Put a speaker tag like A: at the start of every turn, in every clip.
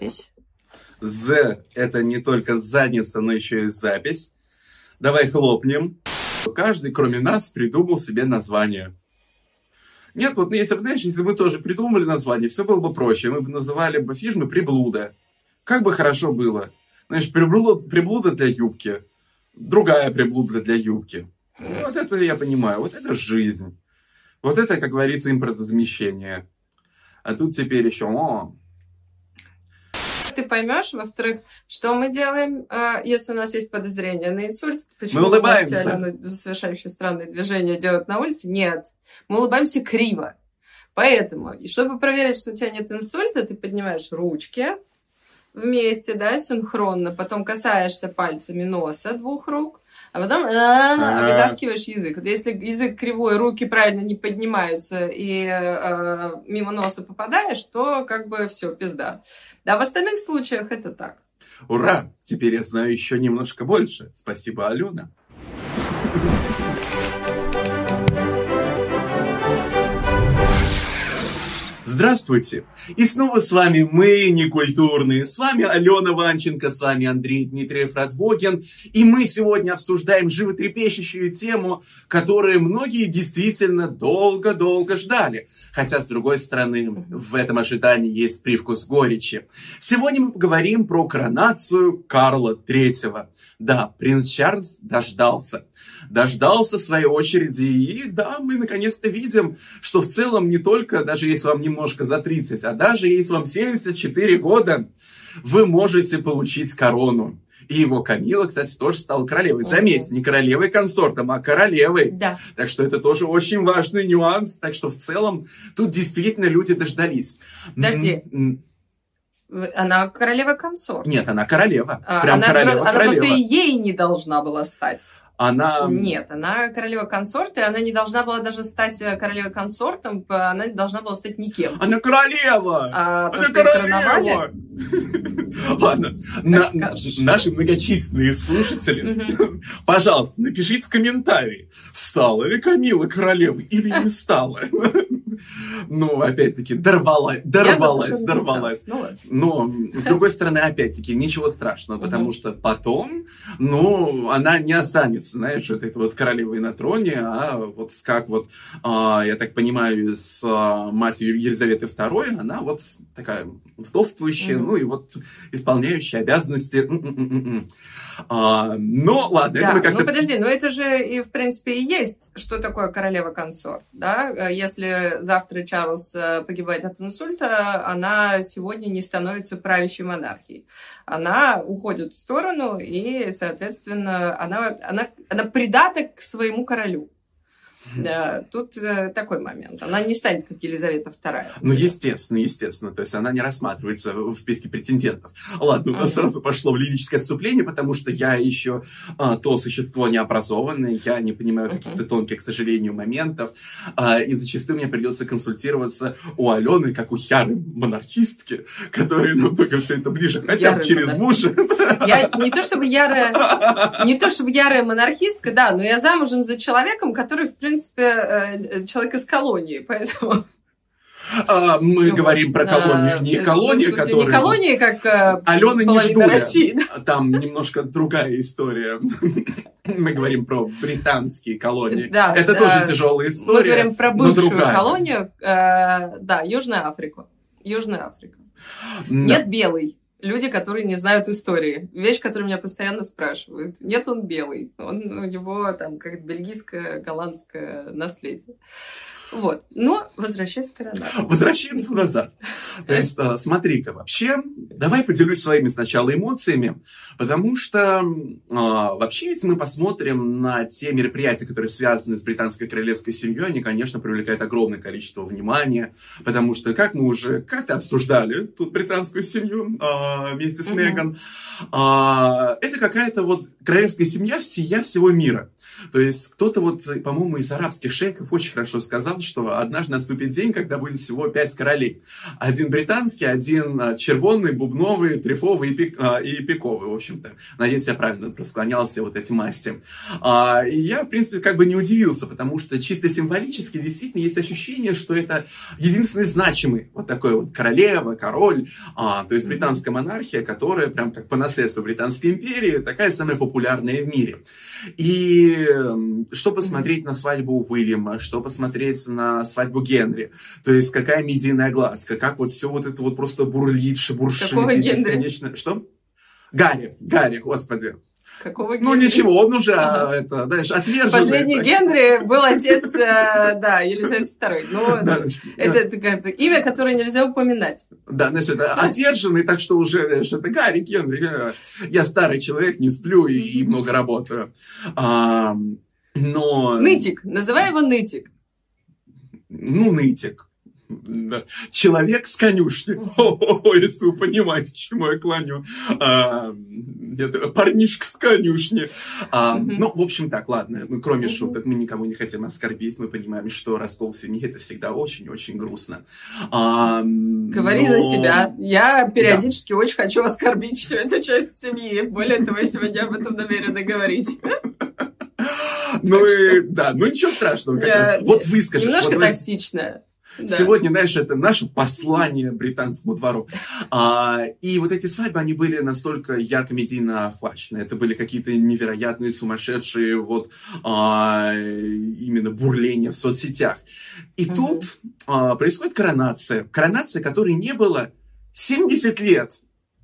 A: запись.
B: З – это не только задница, но еще и запись. Давай хлопнем. Каждый, кроме нас, придумал себе название. Нет, вот если бы, знаешь, если бы мы тоже придумали название, все было бы проще. Мы бы называли бы фирмы «Приблуда». Как бы хорошо было. Знаешь, приблуда, приблуда для юбки. Другая приблуда для юбки. Вот это я понимаю. Вот это жизнь. Вот это, как говорится, импортозамещение. А тут теперь еще, о,
A: Ты поймешь, во-вторых, что мы делаем, э, если у нас есть подозрение на инсульт? Почему
B: Мы улыбаемся.
A: Алену, совершающую странные движения, делать на улице? Нет. Мы улыбаемся криво. Поэтому, и чтобы проверить, что у тебя нет инсульта, ты поднимаешь ручки вместе, да, синхронно, потом касаешься пальцами носа двух рук, а потом
B: Ага.
A: вытаскиваешь язык. Если язык кривой, руки правильно не поднимаются и э, мимо носа попадаешь, то как бы все, пизда. А в остальных случаях это так.
B: ура! Теперь я знаю еще немножко больше. Спасибо, Алена. Здравствуйте! И снова с вами мы, некультурные. С вами Алена Ванченко, с вами Андрей Дмитриев Радвогин. И мы сегодня обсуждаем животрепещущую тему, которую многие действительно долго-долго ждали. Хотя, с другой стороны, в этом ожидании есть привкус горечи. Сегодня мы поговорим про коронацию Карла III. Да, принц Чарльз дождался. Дождался своей очереди. И да, мы наконец-то видим, что в целом не только, даже если вам немножко за 30, а даже если вам 74 года, вы можете получить корону. И его Камила, кстати, тоже стала королевой. Заметьте, не королевой консортом, а королевой.
A: Да.
B: Так что это тоже очень важный нюанс. Так что в целом тут действительно люди дождались.
A: Подожди. Она королева консорт.
B: Нет, она королева.
A: А,
B: Прям
A: она,
B: королева,
A: она
B: королева.
A: просто и ей не должна была стать.
B: Она...
A: Нет, она королева консорт, и она не должна была даже стать э, королевой консортом, она не должна была стать никем.
B: Она королева!
A: А то,
B: Она
A: короновали,
B: королева! Ладно, на- наши многочисленные слушатели, пожалуйста, напишите в комментарии, стала ли Камила королевой или не стала. Ну, опять-таки, дорвалась,
A: то,
B: дорвалась, дорвалась.
A: Ну.
B: Но, с другой стороны, опять-таки, ничего страшного, потому что потом, ну, она не останется, знаешь, вот этой вот королевой на троне, а вот как вот, а, я так понимаю, с а, матерью Елизаветы II, она вот такая вдовствующая,
A: Мгм.
B: ну и вот исполняющая обязанности. А, но, ладно, это
A: Да,
B: мы как-то...
A: ну подожди, ну это же и в принципе и есть, что такое королева консорт, да? Э, Если завтра Чарльз э, погибает от инсульта, она сегодня не становится правящей монархией. Она уходит в сторону, и, соответственно, она, она, она придаток к своему королю. Да, тут э, такой момент. Она не станет, как Елизавета II.
B: Ну, естественно, естественно. То есть она не рассматривается в списке претендентов. Ладно, у нас сразу пошло в лирическое отступление, потому что я еще а, то существо необразованное, я не понимаю каких-то тонких, к сожалению, моментов. А, и зачастую мне придется консультироваться у Алены, как у Хяры монархистки, которая намного все это ближе, хотя бы через мужа.
A: Я не то чтобы ярая, не то чтобы ярая монархистка, да, но я замужем за человеком, который, в принципе, э, человек из колонии, поэтому...
B: А, Мы
A: Ну,
B: говорим про
A: э,
B: колонию, не
A: ну,
B: колонию,
A: смысле. Не колонии, как э,
B: Алена не
A: половина
B: ждуля.
A: России. да.
B: Там немножко другая история. Мы говорим про британские колонии.
A: Да,
B: Это
A: да.
B: тоже тяжелая
A: Мы
B: история.
A: говорим про бывшую колонию, э, да, Южная Африка. Южная Африка.
B: Да.
A: Нет белый. Люди, которые не знают истории. Вещь, которую меня постоянно спрашивают. Нет, он белый. Он, у него там как бельгийское, голландское наследие. Вот. Но возвращаясь к коронации.
B: Возвращаемся назад. То есть, а, смотри-ка, вообще, давай поделюсь своими сначала эмоциями, потому что а, вообще, если мы посмотрим на те мероприятия, которые связаны с британской королевской семьей, они, конечно, привлекают огромное количество внимания, потому что, как мы уже как-то обсуждали тут британскую семью а, вместе с. Меган, это какая-то вот королевская семья всея всего мира. То есть кто-то вот, по-моему, из арабских шейхов очень хорошо сказал, что однажды наступит день, когда будет всего пять королей. Один британский, один а, червонный, бубновый, трефовый и, пик, а, и пиковый, в общем-то. Надеюсь, я правильно просклонялся вот эти масти. А, и я, в принципе, как бы не удивился, потому что чисто символически действительно есть ощущение, что это единственный значимый вот такой вот королева, король, то есть британская монархия, которая прям как по наследству Британской империи, такая самая популярная в мире. И что посмотреть на свадьбу Уильяма, что посмотреть на свадьбу Генри, то есть какая медийная глазка, как вот все вот это вот просто бурлит, шебуршит.
A: Какого Генри?
B: Что? Гарри, Гарри, господи.
A: Какого
B: Ну
A: Генри?
B: ничего, он уже, ага. это, знаешь, отверженный.
A: Последний
B: так.
A: Генри был отец, э, да, Елизаветы II. Ну, это, имя, которое нельзя упоминать.
B: Да, знаешь, это отверженный, так что уже, знаешь, это Гарри Генри. э, Я старый человек, не сплю и, много работаю. А, но...
A: Нытик. Называй его Нытик.
B: Ну, нытик. Человек с конюшни. О, если вы понимаете, к чему я клоню. А, парнишка с конюшни. А. Ну, в общем, так, ладно. Ну, кроме шуток, мы никого не хотим оскорбить. Мы понимаем, что раскол семьи это всегда очень-очень грустно. А,
A: Говори
B: но-
A: за себя. Я периодически очень хочу оскорбить всю эту часть семьи. Более того, я сегодня об этом намерена говорить.
B: Ну и да, ну ничего страшного. как
A: Я
B: раз. Вот выскажешь.
A: Немножко
B: вот
A: токсичная. Да.
B: Сегодня, знаешь, это наше послание британскому двору. А, и вот эти свадьбы, они были настолько ярко медийно охвачены. Это были какие-то невероятные, сумасшедшие вот а, именно бурления в соцсетях. И
A: Мгм.
B: тут а, происходит коронация. Коронация, которой не было 70 лет.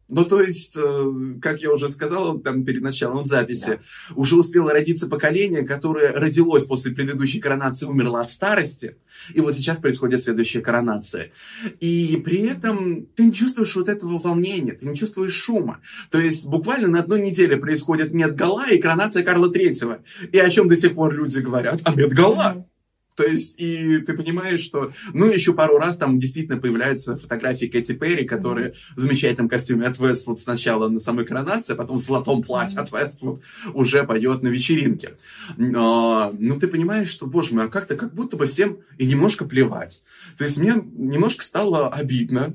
B: Ну, то есть, э, как я уже сказал там перед началом записи, уже успело родиться поколение, которое родилось после предыдущей коронации, умерло от старости, и вот сейчас происходит следующая коронация. И при этом ты не чувствуешь вот этого волнения, ты не чувствуешь шума. То есть буквально на одной неделе происходит Медгала и коронация Карла Третьего. И о чем до сих пор люди говорят? А Медгала! То есть, и ты понимаешь, что, ну, еще пару раз там действительно появляются фотографии Кэти Перри, которая в замечательном костюме от Westwood сначала на самой коронации, а потом в золотом платье от Westwood уже поет на вечеринке. Но, ну, ты понимаешь, что, боже мой, а как-то как будто бы всем и немножко плевать. То есть, мне немножко стало обидно.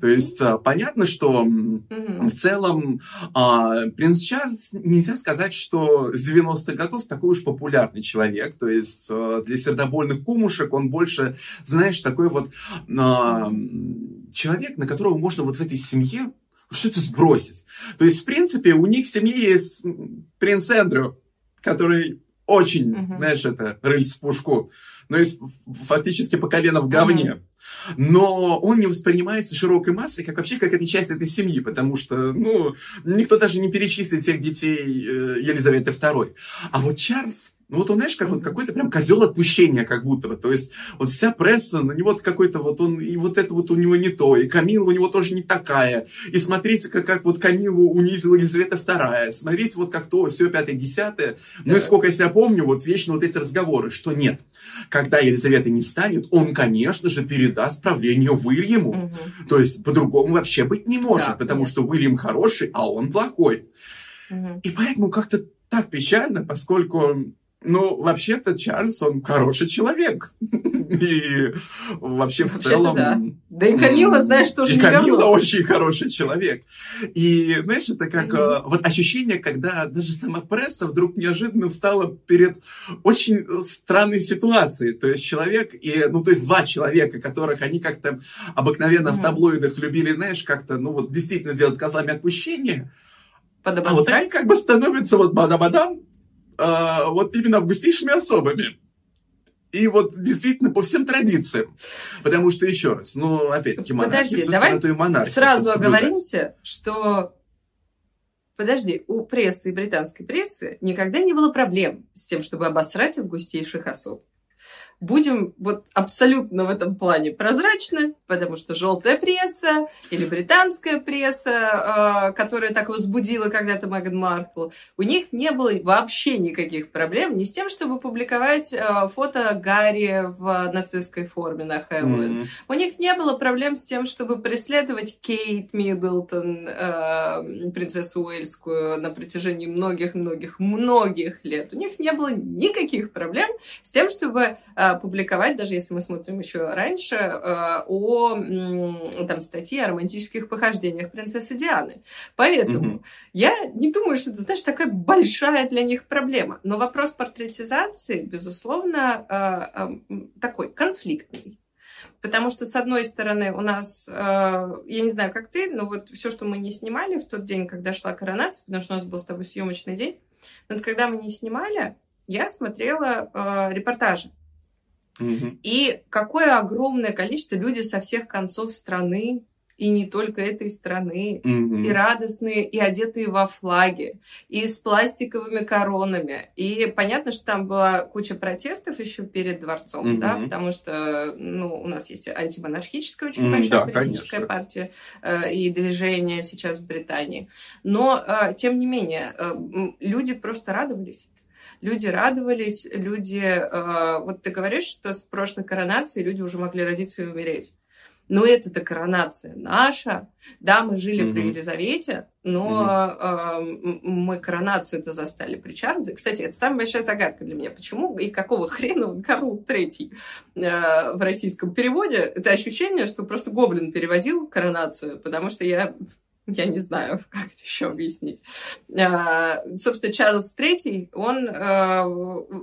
B: То есть, а, понятно, что
A: Мгм.
B: в целом, а, принц Чарльз, нельзя сказать, что с 90-х годов такой уж популярный человек. То есть а, для сердобольных кумушек он больше, знаешь, такой вот а, человек, на которого можно вот в этой семье что-то сбросить. То есть, в принципе, у них в семье есть принц Эндрю, который очень,
A: Мгм.
B: знаешь, это рыльц в пушку. Но есть фактически по колено в говне. Но он не воспринимается широкой массой, как вообще как эта часть этой семьи, потому что, ну, никто даже не перечислит всех детей э, Елизаветы II. А вот Чарльз, ну вот он, знаешь, как вот какой-то прям козел отпущения, как будто бы. То есть вот вся пресса на него какой-то вот он, и вот это вот у него не то, и Камила у него тоже не такая. И смотрите, как, как вот Камилу унизила Елизавета II. Смотрите, вот как то, все пятое, десятое. Ну и сколько я себя помню, вот вечно вот эти разговоры, что нет. Когда Елизавета не станет, он, конечно же, передаст правление Уильяму.
A: Мгм.
B: То есть по-другому вообще быть не может,
A: Да,
B: потому
A: конечно.
B: что Уильям хороший, а он плохой.
A: Мгм.
B: И поэтому как-то так печально, поскольку, ну, вообще-то Чарльз, он хороший человек. И вообще в целом...
A: да. Да и Камила, знаешь, тоже
B: И
A: не
B: Камила очень хороший человек. И, знаешь, это как э, вот ощущение, когда даже сама пресса вдруг неожиданно стала перед очень странной ситуацией. То есть человек, и, ну, то есть два человека, которых они как-то обыкновенно в таблоидах любили, знаешь, как-то, ну, вот действительно сделать козлами отпущения, а вот они как бы становятся вот бадабадам, а, вот именно августейшими особами. И вот действительно по всем традициям. Потому что, еще раз, ну, опять-таки, монархия
A: Подожди, давай
B: и монархия,
A: Сразу оговоримся, что... Подожди, у прессы и британской прессы никогда не было проблем с тем, чтобы обосрать августейших особ. Будем вот абсолютно в этом плане прозрачны, потому что желтая пресса или британская пресса, э, которая так возбудила когда-то Меган Маркл, у них не было вообще никаких проблем ни с тем, чтобы публиковать э, фото Гарри в нацистской форме на Хэллоуин,
B: Мгм.
A: у них не было проблем с тем, чтобы преследовать Кейт Миддлтон, э, принцессу Уэльскую, на протяжении многих-многих-многих лет. У них не было никаких проблем с тем, чтобы э, публиковать, даже если мы смотрим еще раньше, о там, статьи о романтических похождениях принцессы Дианы. Поэтому угу. я не думаю, что это, знаешь, такая большая для них проблема. Но вопрос портретизации, безусловно, такой конфликтный. Потому что, с одной стороны, у нас, э, я не знаю, как ты, но вот все, что мы не снимали в тот день, когда шла коронация, потому что у нас был с тобой съемочный день, но когда мы не снимали, я смотрела э, репортажи. И какое огромное количество людей со всех концов страны и не только этой страны, mm-hmm. и радостные, и одетые во флаги, и с пластиковыми коронами. И понятно, что там была куча протестов еще перед дворцом, mm-hmm. да, потому что ну, у нас есть антимонархическая очень mm-hmm, большая да, политическая конечно. партия э, и движение сейчас в Британии. Но, э, тем не менее, э, люди просто радовались люди радовались, люди... Э, вот ты говоришь, что с прошлой коронацией люди уже могли родиться и умереть. Но это-то коронация наша. Да, мы жили mm-hmm. при Елизавете, но mm-hmm. э, мы коронацию это застали при Чарльзе. Кстати, это самая большая загадка для меня. Почему и какого хрена он Карл Третий э, в российском переводе? Это ощущение, что просто Гоблин переводил коронацию, потому что я я не знаю, как это еще объяснить. А, собственно, Чарльз III, он а,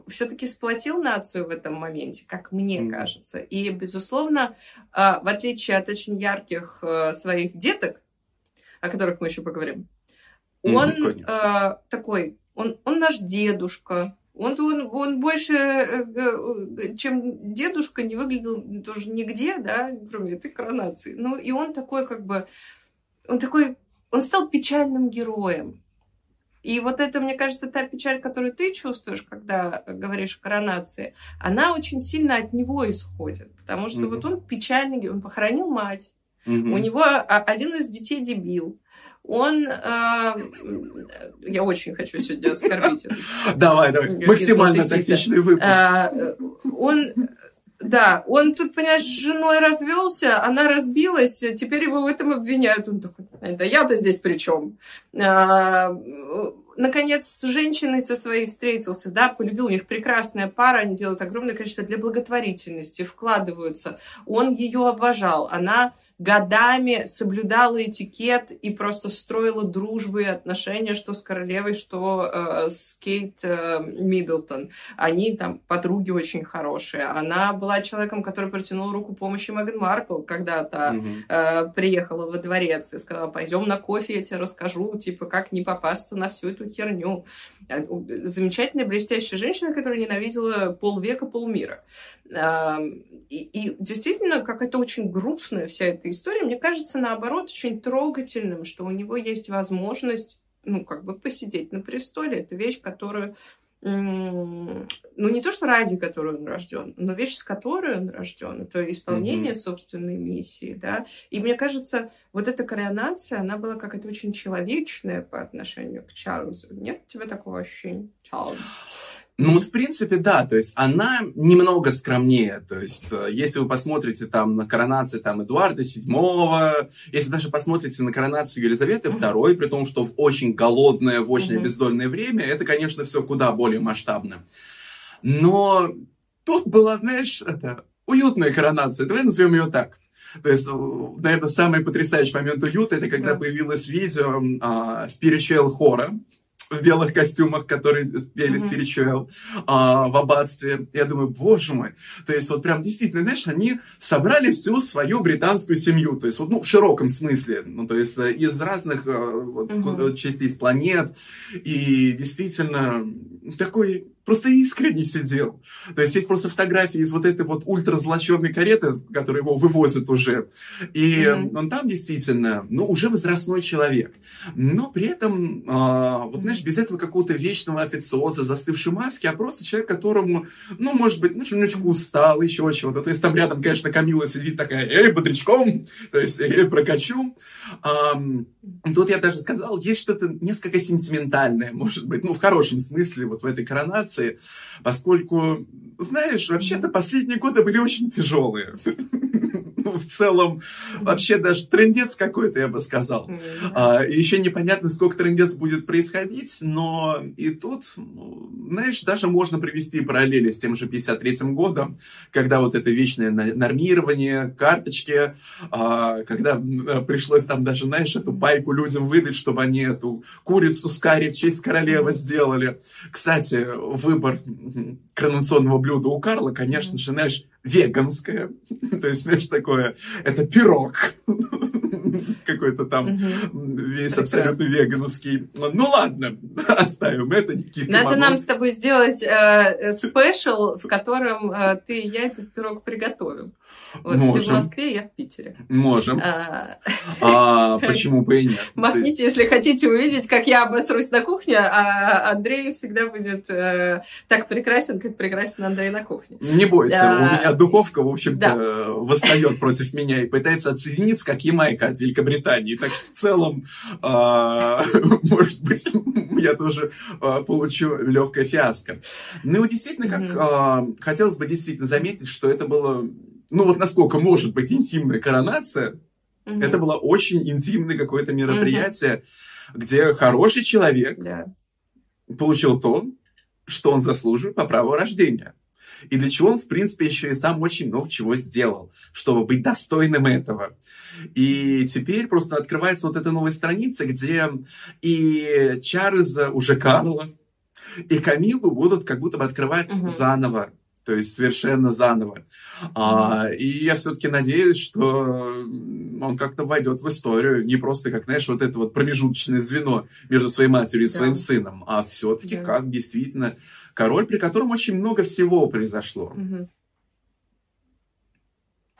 A: все-таки сплотил нацию в этом моменте, как мне mm. кажется. И, безусловно, а, в отличие от очень ярких своих деток, о которых мы еще поговорим, он mm, такой, он, он наш дедушка, он, он, он больше, э, э, чем дедушка, не выглядел тоже нигде, да, кроме этой коронации. Ну, и он такой, как бы, он такой, он стал печальным героем. И вот это, мне кажется, та печаль, которую ты чувствуешь, когда говоришь о коронации, она очень сильно от него исходит. Потому что mm-hmm. вот он печальный, он похоронил мать, mm-hmm. у него один из детей дебил. Он, э, я очень хочу сегодня оскорбить.
B: Давай, давай, максимально токсичный выпуск. Э,
A: он да, он тут, понимаешь, с женой развелся, она разбилась, теперь его в этом обвиняют. Он такой, да я-то здесь при чем? А, наконец, с женщиной со своей встретился, да, полюбил, у них прекрасная пара, они делают огромное количество для благотворительности, вкладываются. Он ее обожал, она годами соблюдала этикет и просто строила дружбы и отношения, что с королевой, что э, с Кейт э, Миддлтон. Они там подруги очень хорошие. Она была человеком, который протянул руку помощи Меган Маркл, когда то mm-hmm. э, приехала во дворец и сказала, пойдем на кофе, я тебе расскажу, типа, как не попасться на всю эту херню. Э, замечательная, блестящая женщина, которая ненавидела полвека, полмира. И, и действительно, как это очень грустная вся эта история, мне кажется, наоборот, очень трогательным, что у него есть возможность, ну, как бы посидеть на престоле. Это вещь, которую, ну, не то, что ради которой он рожден, но вещь, с которой он рожден. Это исполнение mm-hmm. собственной миссии, да. И мне кажется, вот эта коронация, она была какая-то очень человечная по отношению к Чарльзу. Нет у тебя такого ощущения, Чарльз?
B: Ну вот в принципе да, то есть она немного скромнее, то есть э, если вы посмотрите там на коронацию там Эдуарда VII, если даже посмотрите на коронацию Елизаветы II, при том, что в очень голодное, в очень обездольное время, это, конечно, все куда более масштабно. Но тут была, знаешь, это уютная коронация, давай назовем ее так. То есть, э, наверное, самый потрясающий момент уюта, это когда да. появилось видео а, Spiritual хора, в белых костюмах, которые пели mm-hmm. А, в аббатстве. Я думаю, боже мой. То есть вот прям действительно, знаешь, они собрали всю свою британскую семью. То есть вот, ну, в широком смысле. Ну, то есть э, из разных э, вот, mm-hmm. частей планет. И действительно такой просто искренне сидел. То есть есть просто фотографии из вот этой вот ультразлоченной кареты, которая его вывозят уже. И mm-hmm. он там действительно, ну, уже возрастной человек. Но при этом, э, вот знаешь, без этого какого-то вечного официоза, застывшей маски, а просто человек, которому, ну, может быть, ну, немножечко устал, еще чего-то. То есть там рядом, конечно, Камила сидит такая, эй, бодрячком, то есть, эй, прокачу. Um, тут я даже сказал, есть что-то несколько сентиментальное, может быть, ну, в хорошем смысле, вот в этой коронации, поскольку, знаешь, вообще-то последние годы были очень тяжелые. ну, в целом вообще даже трендец какой-то, я бы сказал. А, еще непонятно, сколько трендец будет происходить, но и тут, ну, знаешь, даже можно привести параллели с тем же 53-м годом, когда вот это вечное нормирование, карточки, а, когда пришлось там даже, знаешь, эту байку людям выдать, чтобы они эту курицу с карри в честь королевы сделали. Кстати, выбор коронационного блюда у Карла, конечно же, знаешь, веганское. То есть, знаешь, такое, это пирог. Какой-то там весь абсолютно вегановский. Ну ладно, оставим это.
A: Надо нам с тобой сделать э, спешл, в котором э, ты и я этот пирог приготовим. Вот Можем. ты в Москве, я в Питере.
B: Можем. А, а почему бы и нет?
A: Махните, если хотите увидеть, как я обосрусь на кухне, а Андрей всегда будет э, так прекрасен, как прекрасен Андрей на кухне.
B: Не бойся, а, у меня духовка, в общем-то, да. восстает против меня и пытается оценить, как Ямайка от Великобритании. Так что в целом, а, может быть, я тоже а, получу легкое фиаско. Ну, действительно, как хотелось бы действительно заметить, что это было ну вот насколько может быть интимная коронация, это было очень интимное какое-то мероприятие, где хороший человек получил то, что он заслуживает по праву рождения. И для чего он, в принципе, еще и сам очень много чего сделал, чтобы быть достойным этого. И теперь просто открывается вот эта новая страница, где и Чарльза, уже Карла, и Камилу будут как будто бы открывать угу. заново то есть совершенно заново. А, и я все-таки надеюсь, что он как-то войдет в историю, не просто как, знаешь, вот это вот промежуточное звено между своей матерью и своим да. сыном, а все-таки да. как действительно король, при котором очень много всего произошло.
A: Угу.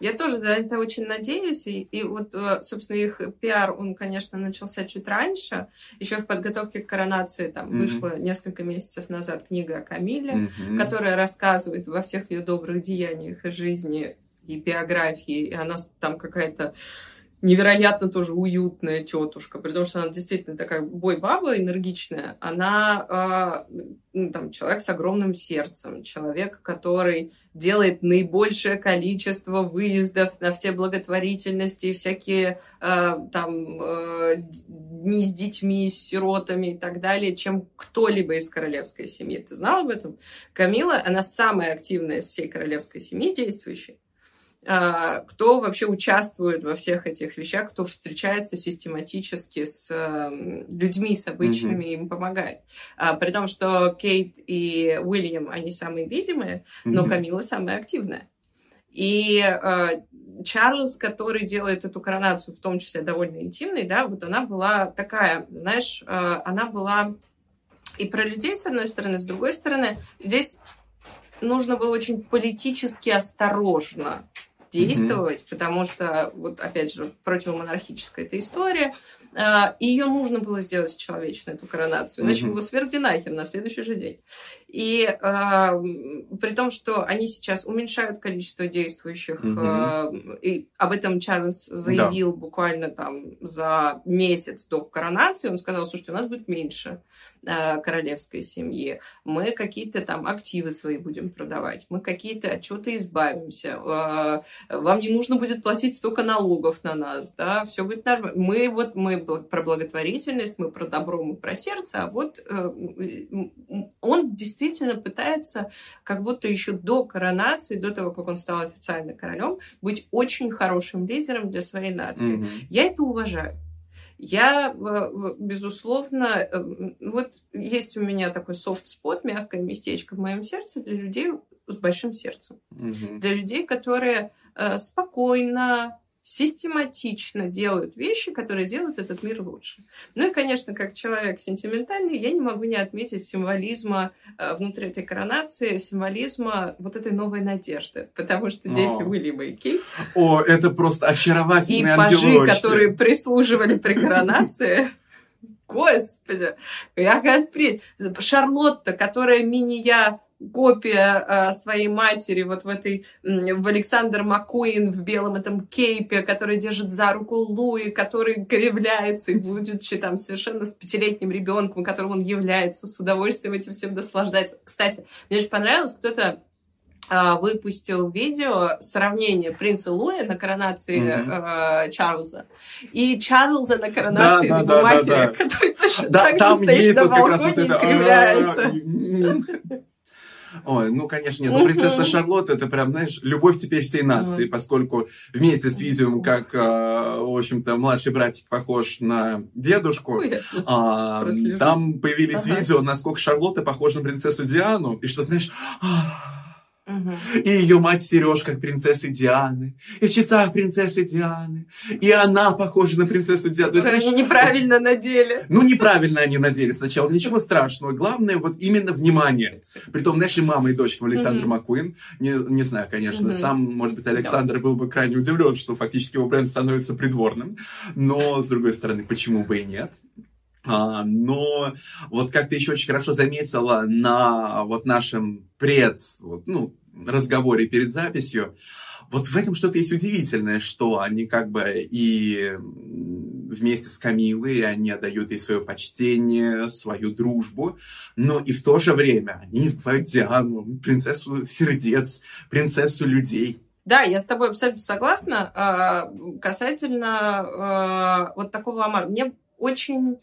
A: Я тоже на это очень надеюсь. И, и вот, э, собственно, их пиар, он, конечно, начался чуть раньше. Еще в подготовке к коронации там mm-hmm. вышла несколько месяцев назад книга о Камиле, mm-hmm. которая рассказывает во всех ее добрых деяниях и жизни и биографии. И она там какая-то невероятно тоже уютная тетушка, потому что она действительно такая бой-баба энергичная. Она э, там, человек с огромным сердцем, человек, который делает наибольшее количество выездов на все благотворительности всякие э, там э, дни с детьми, с сиротами и так далее, чем кто-либо из королевской семьи. Ты знал об этом? Камила, она самая активная из всей королевской семьи действующей. А, кто вообще участвует во всех этих вещах, кто встречается систематически с людьми, с обычными, mm-hmm. им помогает. А, при том, что Кейт и Уильям, они самые видимые, mm-hmm. но Камила самая активная. И э, Чарльз, который делает эту коронацию, в том числе довольно интимной, да, вот она была такая, знаешь, э, она была и про людей, с одной стороны, с другой стороны, здесь нужно было очень политически осторожно действовать, mm-hmm. потому что, вот опять же, противомонархическая эта история, а, ее нужно было сделать человечную, эту коронацию, иначе mm-hmm. его свергли нахер на следующий же день. И э, при том, что они сейчас уменьшают количество действующих, mm-hmm. э, и об этом Чарльз заявил да. буквально там за месяц до коронации, он сказал, слушайте, у нас будет меньше э, королевской семьи, мы какие-то там активы свои будем продавать, мы какие-то от чего-то избавимся, э, вам не нужно будет платить столько налогов на нас, да, все будет нормально. Мы вот, мы про благотворительность, мы про добро, мы про сердце, а вот э, он действительно пытается, как будто еще до коронации, до того, как он стал официально королем, быть очень хорошим лидером для своей нации. Mm-hmm. Я это уважаю. Я, безусловно, э, вот есть у меня такой софт-спот, мягкое местечко в моем сердце для людей с большим сердцем. Угу. Для людей, которые э, спокойно, систематично делают вещи, которые делают этот мир лучше. Ну и, конечно, как человек сентиментальный, я не могу не отметить символизма э, внутри этой коронации, символизма вот этой новой надежды, потому что дети О. Уильяма и Кейт...
B: О, это просто очаровательные
A: И пажи, которые прислуживали при коронации... Господи, я как. Шарлотта, которая мини-я копия э, своей матери вот в этой, в Александр Маккуин в белом этом кейпе, который держит за руку Луи, который кривляется и будучи там совершенно с пятилетним ребенком, которым он является, с удовольствием этим всем наслаждается. Кстати, мне очень понравилось, кто-то а, выпустил видео сравнение принца Луи на коронации mm-hmm. э, Чарльза и Чарльза на коронации да, его да, матери, да, да. который точно да, так же стоит есть на балконе вот это, и кривляется.
B: Ой, ну, конечно, нет. Но принцесса Шарлотта это прям, знаешь, любовь теперь всей нации, поскольку вместе с видео, как, а, в общем-то, младший братик похож на дедушку, а, там появились видео, насколько Шарлотта похожа на принцессу Диану, и что, знаешь, и ее мать Сереж как принцессы Дианы. И в часах принцессы Дианы. И она похожа на принцессу Диану.
A: Есть, они неправильно надели.
B: Ну, неправильно они надели сначала. Ничего страшного. Главное, вот именно внимание. Притом, наши мама и дочка Александр угу. Маккуин. Не, не знаю, конечно. Угу. Сам, может быть, Александр да. был бы крайне удивлен, что фактически его бренд становится придворным. Но, с другой стороны, почему бы и нет? А, но вот как ты еще очень хорошо заметила на вот нашем пред, вот, ну, разговоре перед записью, вот в этом что-то есть удивительное, что они как бы и вместе с Камилой, они отдают ей свое почтение, свою дружбу, но и в то же время они забывают Диану, принцессу сердец, принцессу людей.
A: Да, я с тобой абсолютно согласна. А, касательно а, вот такого Мне очень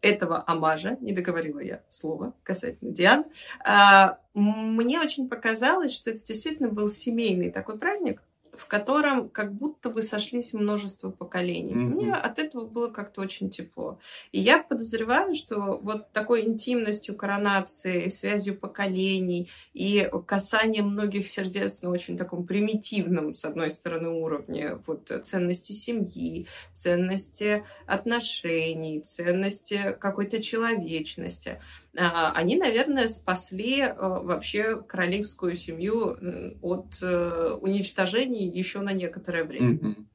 A: этого амажа, не договорила я слово касательно Диан, а, мне очень показалось, что это действительно был семейный такой праздник, в котором как будто бы сошлись множество поколений. Mm-hmm. Мне от этого было как-то очень тепло. И я подозреваю, что вот такой интимностью коронации, связью поколений и касанием многих сердец на очень таком примитивном, с одной стороны, уровне вот ценности семьи, ценности отношений, ценности какой-то человечности, они, наверное, спасли э, вообще королевскую семью от э, уничтожения еще на некоторое время. Mm-hmm.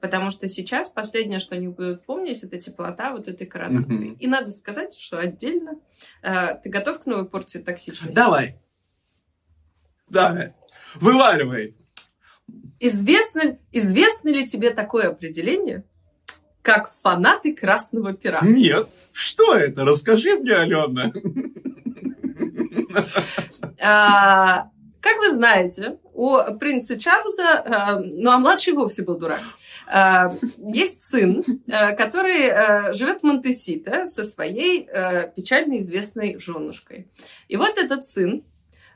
A: Потому что сейчас последнее, что они будут помнить, это теплота вот этой коронации. Mm-hmm. И надо сказать, что отдельно... Э, ты готов к новой порции токсичности?
B: Давай. Давай. Вываливай.
A: Известно, известно ли тебе такое определение, как фанаты красного пера.
B: Нет. Что это? Расскажи мне, Алена.
A: А, как вы знаете, у принца Чарльза, а, ну а младший вовсе был дурак, а, есть сын, который живет в Монтесите со своей печально известной женушкой. И вот этот сын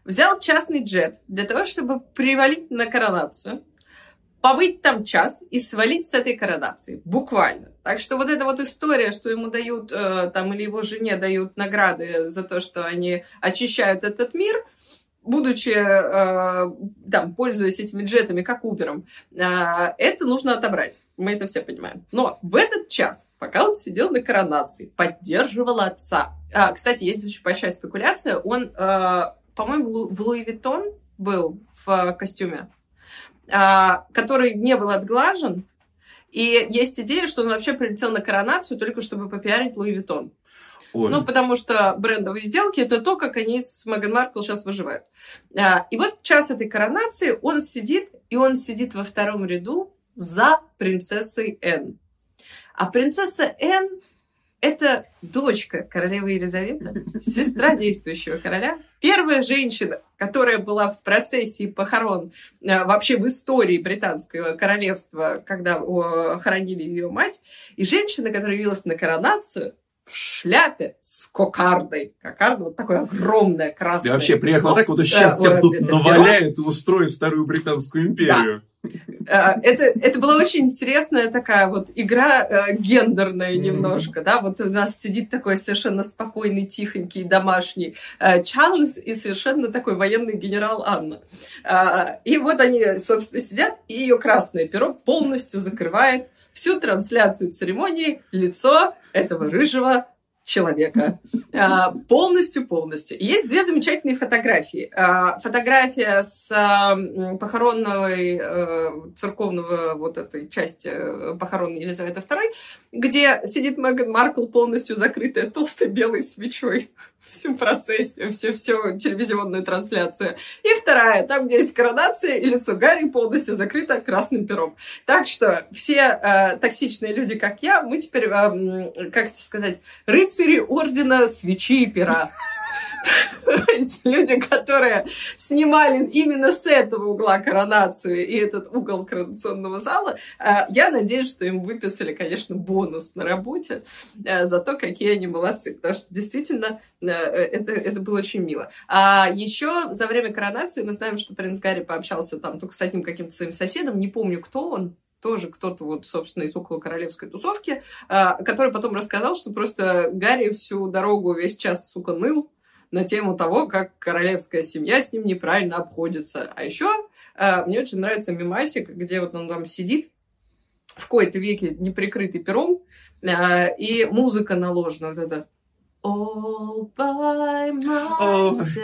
A: взял частный джет для того, чтобы привалить на коронацию – побыть там час и свалить с этой коронации. Буквально. Так что вот эта вот история, что ему дают, э, там, или его жене дают награды за то, что они очищают этот мир, будучи, э, там, пользуясь этими джетами, как Убером, э, это нужно отобрать. Мы это все понимаем. Но в этот час, пока он сидел на коронации, поддерживал отца. А, кстати, есть очень большая спекуляция. Он, э, по-моему, в Louis Vuitton был в костюме а, который не был отглажен. И есть идея, что он вообще прилетел на коронацию только чтобы попиарить Louis Vuitton. Ой. Ну, потому что брендовые сделки это то, как они с Меган Маркл сейчас выживают. А, и вот час этой коронации он сидит, и он сидит во втором ряду за принцессой Энн. А принцесса Энн это дочка королевы Елизаветы, сестра действующего короля, первая женщина, которая была в процессе похорон э, вообще в истории британского королевства, когда хоронили ее мать, и женщина, которая явилась на коронацию в шляпе с кокардой. Кокарда вот такое огромное красное.
B: Я вообще приехала так, вот сейчас всем тут наваляют и устроят вторую британскую империю.
A: Э, это, это была очень интересная такая вот игра э, гендерная немножко, да, вот у нас сидит такой совершенно спокойный, тихонький, домашний э, Чарльз и совершенно такой военный генерал Анна. Э, и вот они, собственно, сидят, и ее красное перо полностью закрывает всю трансляцию церемонии лицо этого рыжего человека. А, полностью, полностью. есть две замечательные фотографии. А, фотография с похоронного э, церковного вот этой части э, похорон Елизаветы II, где сидит Меган Маркл полностью закрытая толстой белой свечой всю процессию, всю, всю телевизионную трансляцию. И вторая, там, где есть коронация, и лицо Гарри полностью закрыто красным пером. Так что все э, токсичные люди, как я, мы теперь, э, как это сказать, рыцари ордена свечи и пера. люди, которые снимали именно с этого угла коронацию и этот угол коронационного зала, э, я надеюсь, что им выписали, конечно, бонус на работе э, за то, какие они молодцы, потому что действительно э, это, это было очень мило. А еще за время коронации мы знаем, что принц Гарри пообщался там только с одним каким-то своим соседом, не помню, кто он, тоже кто-то вот, собственно, из около королевской тусовки, который потом рассказал, что просто Гарри всю дорогу весь час, сука, ныл, на тему того, как королевская семья с ним неправильно обходится. А еще э, мне очень нравится мимасик, где вот он там сидит в кои-то веке неприкрытый пером, э, и музыка наложена вот это All by myself.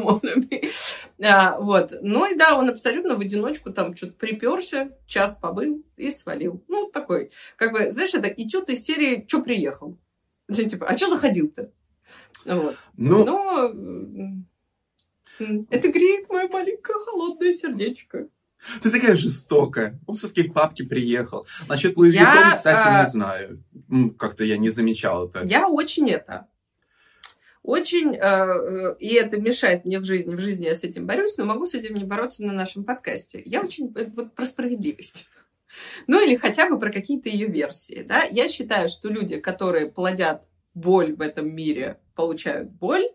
A: а, вот. Ну и да, он абсолютно в одиночку там что-то приперся, час побыл и свалил. Ну, такой, как бы, знаешь, это этюд из серии «Чё приехал?» Типа, а что заходил-то? Вот. Ну, Но это греет мое маленькое холодное сердечко.
B: Ты такая жестокая. Он все-таки к папке приехал. Насчет Луи я, кстати, а... не знаю. Как-то я не замечал это.
A: Я очень это. Очень, э, и это мешает мне в жизни. В жизни я с этим борюсь, но могу с этим не бороться на нашем подкасте. Я очень э, вот про справедливость. Ну или хотя бы про какие-то ее версии. Да? Я считаю, что люди, которые плодят боль в этом мире, получают боль,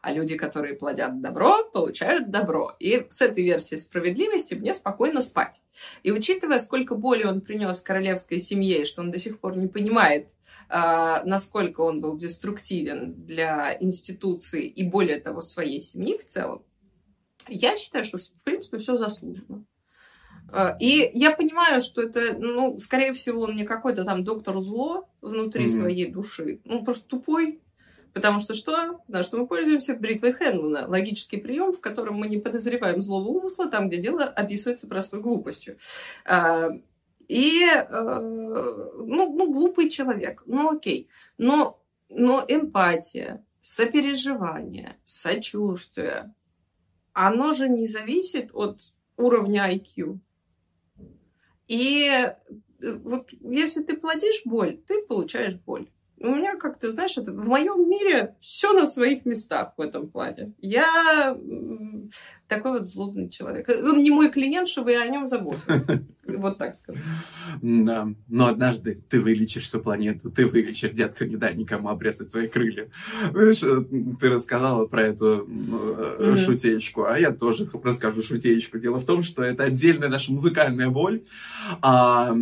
A: а люди, которые плодят добро, получают добро. И с этой версией справедливости мне спокойно спать. И учитывая, сколько боли он принес королевской семье, и что он до сих пор не понимает, насколько он был деструктивен для институции и, более того, своей семьи в целом, я считаю, что, в принципе, все заслужено. А, и я понимаю, что это, ну, скорее всего, он не какой-то там доктор зло внутри mm-hmm. своей души. Ну, просто тупой. Потому что что? Потому что мы пользуемся бритвой Хенлона. Логический прием, в котором мы не подозреваем злого умысла, там, где дело описывается простой глупостью. И, э, ну, ну, глупый человек. Ну, окей. Но, но эмпатия, сопереживание, сочувствие, оно же не зависит от уровня IQ. И э, вот если ты платишь боль, ты получаешь боль. У меня как-то, знаешь, это, в моем мире все на своих местах в этом плане. Я такой вот злобный человек. Он не мой клиент, чтобы я о нем заботилась. Вот так скажу.
B: Да, но однажды ты вылечишь всю планету, ты вылечишь, детка, не дай никому обрезать твои крылья. Видишь, э, ты рассказала про эту mm-hmm. шутеечку, а я тоже расскажу шутеечку. Дело в том, что это отдельная наша музыкальная боль. А,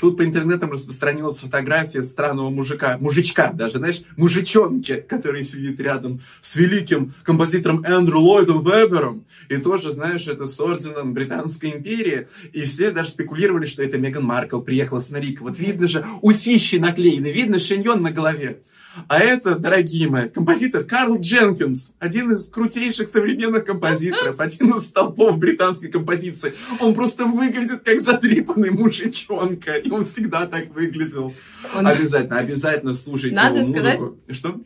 B: тут по интернетам распространилась фотография странного мужика, мужичка даже, знаешь, мужичонки, который сидит рядом с великим композитором Эндрю Ллойдом Вебером. И тоже, знаешь, это с орденом Британской империи. И все даже спекулировали, что это Меган Маркл приехала с Нарика. Вот видно же, усищи наклеены, видно шиньон на голове. А это, дорогие мои, композитор Карл Дженкинс, один из крутейших современных композиторов, один из столпов британской композиции. Он просто выглядит как затрепанный мужичонка, и он всегда так выглядел. Он... Обязательно, обязательно слушайте
A: Надо его
B: сказать,
A: Что?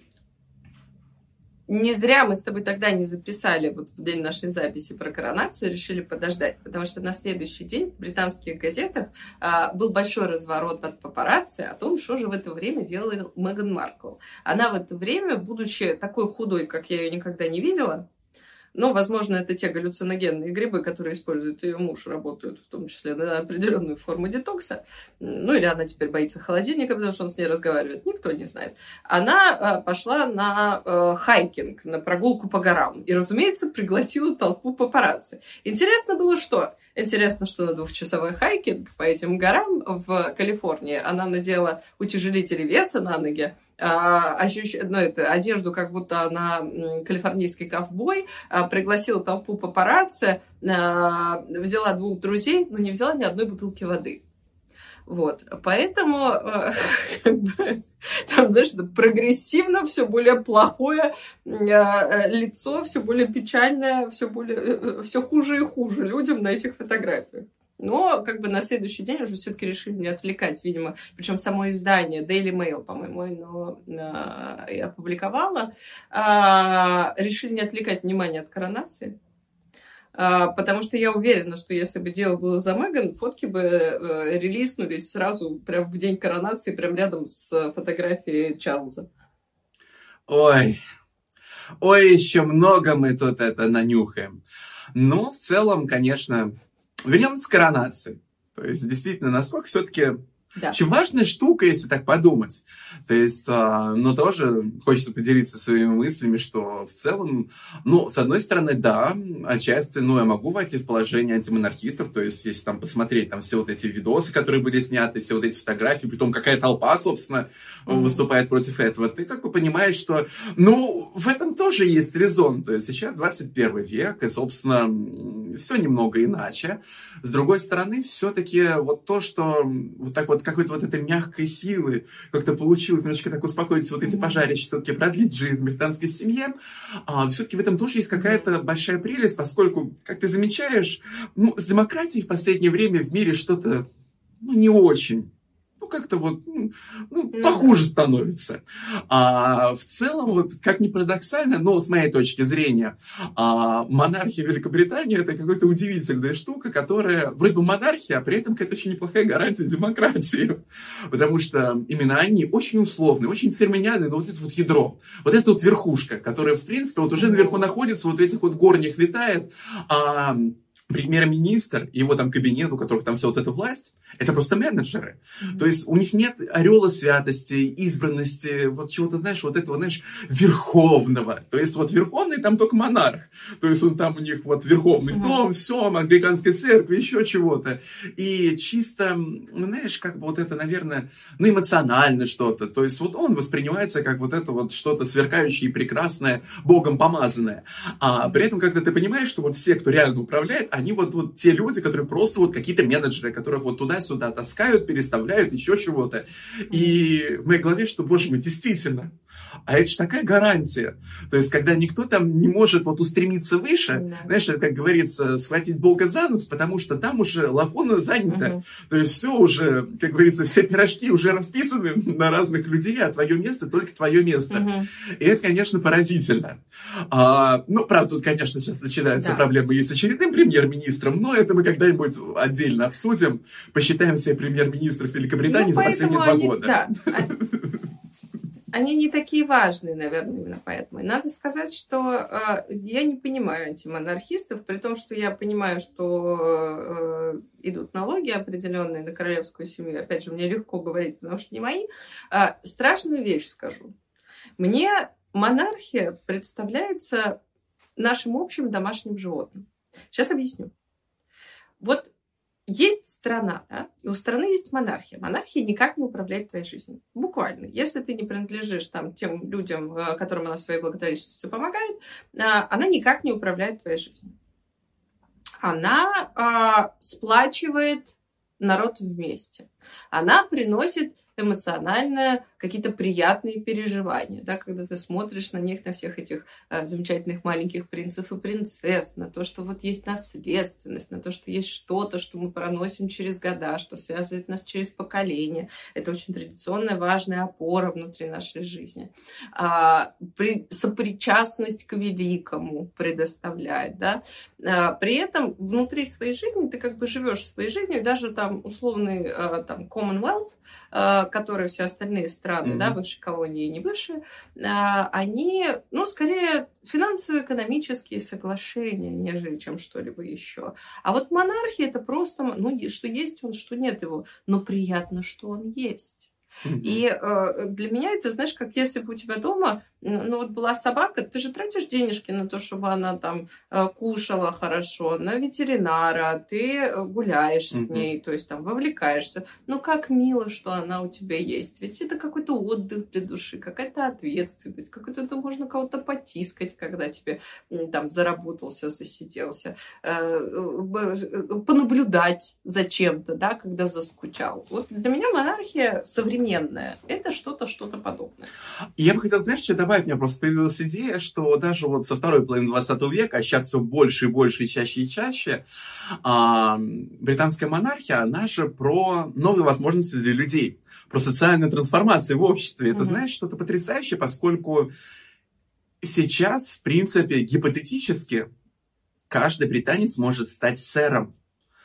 A: Не зря мы с тобой тогда не записали вот в день нашей записи про коронацию, решили подождать, потому что на следующий день в британских газетах а, был большой разворот от папарацци о том, что же в это время делала Меган Маркл. Она в это время, будучи такой худой, как я ее никогда не видела, но, возможно, это те галлюциногенные грибы, которые использует ее муж, работают в том числе на определенную форму детокса. Ну, или она теперь боится холодильника, потому что он с ней разговаривает. Никто не знает. Она э, пошла на э, хайкинг, на прогулку по горам. И, разумеется, пригласила толпу папарацци. Интересно было что? Интересно, что на двухчасовой хайкинг по этим горам в Калифорнии она надела утяжелители веса на ноги, ощущ... ну, это, одежду, как будто она калифорнийский ковбой, а, пригласила толпу папарацци, а, взяла двух друзей, но не взяла ни одной бутылки воды. Вот, поэтому бы, там, знаешь, прогрессивно, все более плохое лицо, все более печальное, все более, э, э, все хуже и хуже людям на этих фотографиях. Но как бы на следующий день уже все-таки решили не отвлекать, видимо, причем само издание Daily Mail, по-моему, оно э, опубликовало, э, решили не отвлекать внимание от коронации. Э, потому что я уверена, что если бы дело было за Меган, фотки бы э, релизнулись сразу прям в день коронации, прям рядом с фотографией Чарльза.
B: Ой, ой, еще много мы тут это нанюхаем. Но в целом, конечно, вернемся к коронации. То есть, действительно, насколько все-таки да. Очень важная штука, если так подумать. То есть, а, но тоже хочется поделиться своими мыслями, что в целом, ну, с одной стороны, да, отчасти, ну, я могу войти в положение антимонархистов, то есть, если там посмотреть там все вот эти видосы, которые были сняты, все вот эти фотографии, при том, какая толпа, собственно, mm-hmm. выступает против этого, ты как бы понимаешь, что, ну, в этом тоже есть резон. То есть, сейчас 21 век, и, собственно, все немного иначе. С другой стороны, все-таки вот то, что вот так вот какой-то вот этой мягкой силы как-то получилось немножечко так успокоить вот эти пожарища, все-таки продлить жизнь британской семье, а, все-таки в этом тоже есть какая-то большая прелесть, поскольку, как ты замечаешь, ну, с демократией в последнее время в мире что-то ну, не очень. Как-то вот ну, ну, похуже становится. А в целом, вот как ни парадоксально, но с моей точки зрения, а, монархия Великобритании это какая-то удивительная штука, которая вроде бы монархия, а при этом какая-то очень неплохая гарантия демократии. Потому что именно они очень условные, очень церемониальные, но вот это вот ядро, вот это вот верхушка, которая, в принципе, вот уже наверху находится, вот в этих вот горних витает, а премьер-министр и его там кабинет, у которых там вся вот эта власть, это просто менеджеры. Mm-hmm. То есть у них нет ореола святости, избранности, вот чего-то, знаешь, вот этого, знаешь, верховного. То есть вот верховный там только монарх. То есть он там у них вот верховный mm-hmm. в том, всем, англиканской церкви, еще чего-то. И чисто, знаешь, как бы вот это, наверное, ну, эмоционально что-то. То есть вот он воспринимается как вот это вот что-то сверкающее и прекрасное, Богом помазанное. А при этом, когда ты понимаешь, что вот все, кто реально управляет, они вот, вот те люди, которые просто вот какие-то менеджеры, которых вот туда сюда таскают, переставляют, еще чего-то. И в моей голове, что, боже мой, действительно, а это же такая гарантия. То есть, когда никто там не может вот устремиться выше, да. знаешь, как говорится, схватить Бога за нос, потому что там уже лакуна занята. Угу. То есть, все уже, как говорится, все пирожки уже расписаны на разных людей, а твое место только твое место. Угу. И это, конечно, поразительно. А, ну, правда, тут, конечно, сейчас начинаются да. проблемы и с очередным премьер-министром, но это мы когда-нибудь отдельно обсудим. Посчитаем все премьер-министров Великобритании ну, за последние два они, года. Да.
A: они не такие важные, наверное, именно поэтому. И надо сказать, что э, я не понимаю антимонархистов, при том, что я понимаю, что э, идут налоги определенные на королевскую семью. Опять же, мне легко говорить, потому что не мои. Э, страшную вещь скажу. Мне монархия представляется нашим общим домашним животным. Сейчас объясню. Вот есть страна, да, и у страны есть монархия. Монархия никак не управляет твоей жизнью. Буквально. Если ты не принадлежишь там, тем людям, э, которым она своей благотворительностью помогает, э, она никак не управляет твоей жизнью. Она а, сплачивает народ вместе. Она приносит эмоционально какие-то приятные переживания, да, когда ты смотришь на них, на всех этих э, замечательных маленьких принцев и принцесс, на то, что вот есть наследственность, на то, что есть что-то, что мы проносим через года, что связывает нас через поколения. Это очень традиционная, важная опора внутри нашей жизни. А, при, сопричастность к великому предоставляет, да. А, при этом внутри своей жизни ты как бы живешь своей жизнью, даже там условный а, там Commonwealth, а, которые все остальные страны, mm-hmm. да, бывшие колонии и не бывшие, а, они, ну, скорее финансово-экономические соглашения, нежели чем что-либо еще. А вот монархия это просто, ну, что есть он, что нет его, но приятно, что он есть. И э, для меня это, знаешь, как если бы у тебя дома, ну вот была собака, ты же тратишь денежки на то, чтобы она там э, кушала хорошо, на ветеринара, ты э, гуляешь с ней, то есть там вовлекаешься. Ну как мило, что она у тебя есть. Ведь это какой-то отдых для души, какая-то ответственность, какой-то это можно кого-то потискать, когда тебе там заработался, засиделся, э, понаблюдать за чем-то, да, когда заскучал. Вот для меня монархия современная. Это что-то, что-то подобное.
B: Я бы хотел, знаешь, что добавить? У меня просто появилась идея, что даже вот со второй половины 20 века, а сейчас все больше и больше, и чаще и чаще, а, британская монархия, она же про новые возможности для людей, про социальную трансформацию в обществе. Это, угу. знаешь, что-то потрясающее, поскольку сейчас, в принципе, гипотетически, каждый британец может стать сэром,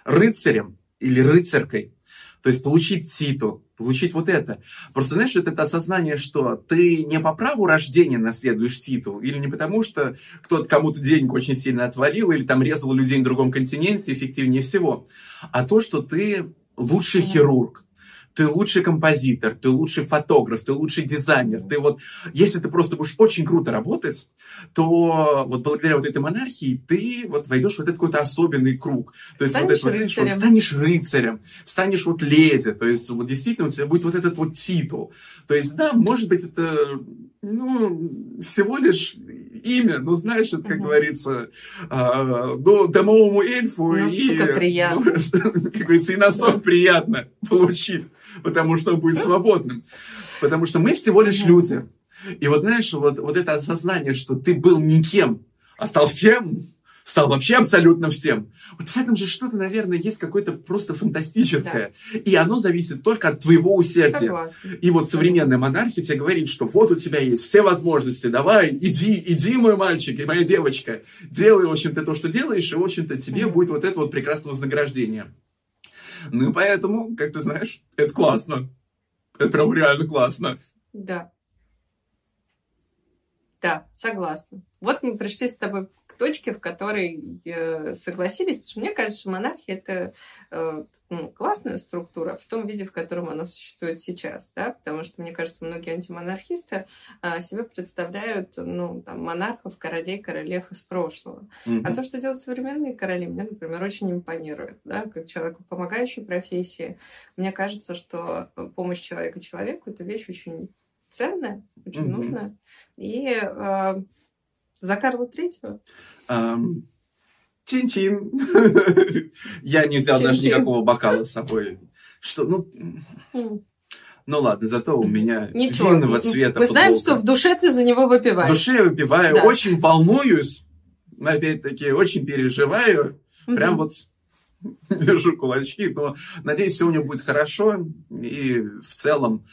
B: рыцарем или рыцаркой. То есть получить титул, получить вот это. Просто, знаешь, это, это осознание, что ты не по праву рождения наследуешь титул, или не потому, что кто-то кому-то денег очень сильно отвалил, или там резал людей на другом континенте эффективнее всего, а то, что ты лучший хирург, ты лучший композитор, ты лучший фотограф, ты лучший дизайнер. Ты вот, если ты просто будешь очень круто работать, то вот благодаря вот этой монархии ты вот войдешь в вот этот какой-то особенный круг. То есть станешь вот, это, вот, вот, станешь рыцарем, станешь вот леди, то есть вот действительно у тебя будет вот этот вот титул. То есть да, может быть это ну, всего лишь имя, ну, знаешь, это, как угу. говорится, э, до, домовому эльфу.
A: Ну, и, сука, приятно.
B: Ну, как говорится, и на сон приятно получить, потому что он будет свободным. Потому что мы всего лишь люди. И вот, знаешь, вот, вот это осознание, что ты был никем, а стал всем, стал вообще абсолютно всем. Вот в этом же что-то, наверное, есть какое-то просто фантастическое. Да. И оно зависит только от твоего усердия. Согласна. И вот современная монархия тебе говорит, что вот у тебя есть все возможности, давай, иди, иди, мой мальчик и моя девочка, делай, в общем-то, то, что делаешь, и, в общем-то, тебе mm-hmm. будет вот это вот прекрасное вознаграждение. Ну, поэтому, как ты знаешь, это классно. Это прям реально классно.
A: Да. Да, согласна. Вот мы пришли с тобой точке, в которой э, согласились, потому что мне кажется, что монархия это э, ну, классная структура в том виде, в котором она существует сейчас, да, потому что мне кажется, многие антимонархисты э, себе представляют, ну, там, монархов, королей, королев из прошлого. Mm-hmm. А то, что делают современные короли, мне, например, очень импонирует, да, как человеку помогающей профессии. Мне кажется, что помощь человека человеку это вещь очень ценное, очень mm-hmm. нужное. И за Карла Третьего.
B: Um, чин-чин. Я не взял даже никакого бокала с собой. Что, ну... Ну ладно, зато у меня Ничего. винного цвета
A: Мы знаем, что в душе ты за него выпиваешь.
B: В душе я выпиваю, да. очень волнуюсь, опять-таки, очень переживаю. Прям вот держу кулачки, но надеюсь, все у него будет хорошо. И в целом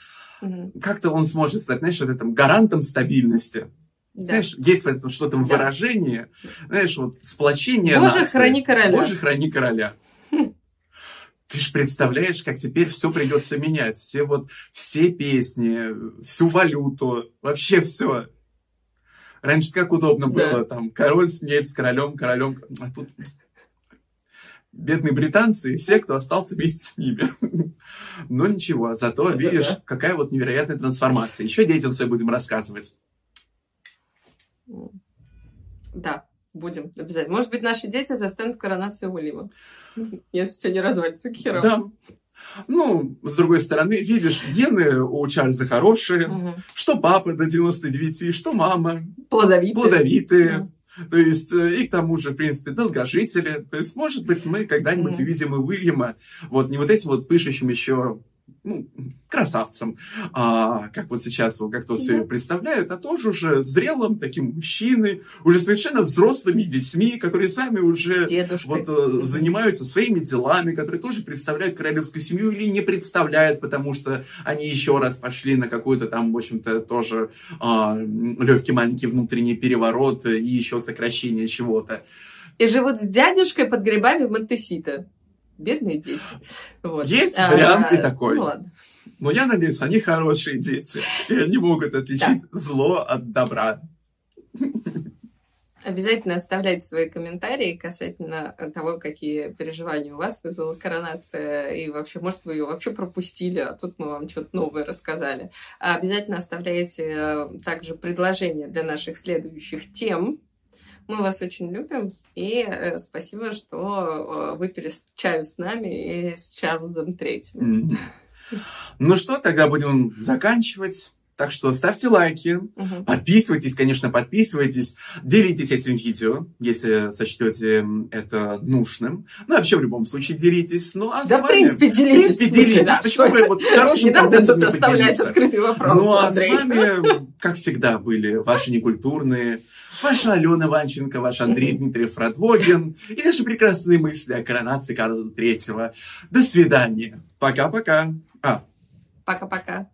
B: Угу. Как-то он сможет стать, знаешь, вот этим гарантом стабильности. Да. Знаешь, есть в этом что-то да. выражение, знаешь, вот сплочение
A: Боже, нации. храни короля.
B: Боже, храни короля. Ты же представляешь, как теперь все придется менять. Все вот, все песни, всю валюту, вообще все. Раньше как удобно было, да. там, король сменяется с королем, королем, а тут бедные британцы и все, кто остался вместе с ними. Но ничего, зато видишь, какая вот невероятная трансформация. Еще детям все будем рассказывать.
A: Да, будем обязательно. Может быть, наши дети застанут коронацию Уильяма, если все не развалится к херам.
B: Да. Ну, с другой стороны, видишь, гены у Чарльза хорошие. Угу. Что папа до 99, что мама.
A: Плодовитые.
B: Плодовитые. Угу. То есть, э, и к тому же, в принципе, долгожители. То есть, может быть, мы когда-нибудь mm. увидим и Уильяма, вот не вот этим вот пышущим еще ну, красавцем, а, как вот сейчас вот как-то все представляют, а тоже уже зрелым таким мужчиной, уже совершенно взрослыми детьми, которые сами уже вот, э, занимаются своими делами, которые тоже представляют королевскую семью или не представляют, потому что они еще раз пошли на какой-то там, в общем-то, тоже а, легкий маленький внутренний переворот и еще сокращение чего-то.
A: И живут с дядюшкой под грибами в Монтесита бедные дети. Вот.
B: Есть а, вариант и такой. Ну, ладно. Но я надеюсь, они хорошие дети, и они могут отличить да. зло от добра.
A: Обязательно оставляйте свои комментарии касательно того, какие переживания у вас вызвала коронация. И вообще, может, вы ее вообще пропустили, а тут мы вам что-то новое рассказали. Обязательно оставляйте э, также предложения для наших следующих тем. Мы вас очень любим, и э, спасибо, что э, вы пили чаю с нами и с Чарльзом Третьим.
B: Ну что, тогда будем заканчивать. Так что ставьте лайки, угу. подписывайтесь, конечно, подписывайтесь, делитесь этим видео, если сочтете это нужным. Ну, вообще, в любом случае, делитесь. Ну, а
A: да, вами, в принципе, делитесь. В принципе, делитесь. Да, Почему вы вот хорошим не надо тут оставлять открытый вопрос,
B: Ну, а Андрей. с вами, как всегда, были ваши некультурные, ваша Алена Ванченко, ваш Андрей Дмитриев Радвогин и наши прекрасные мысли о коронации Карла Третьего. До свидания. Пока-пока. А.
A: Пока-пока.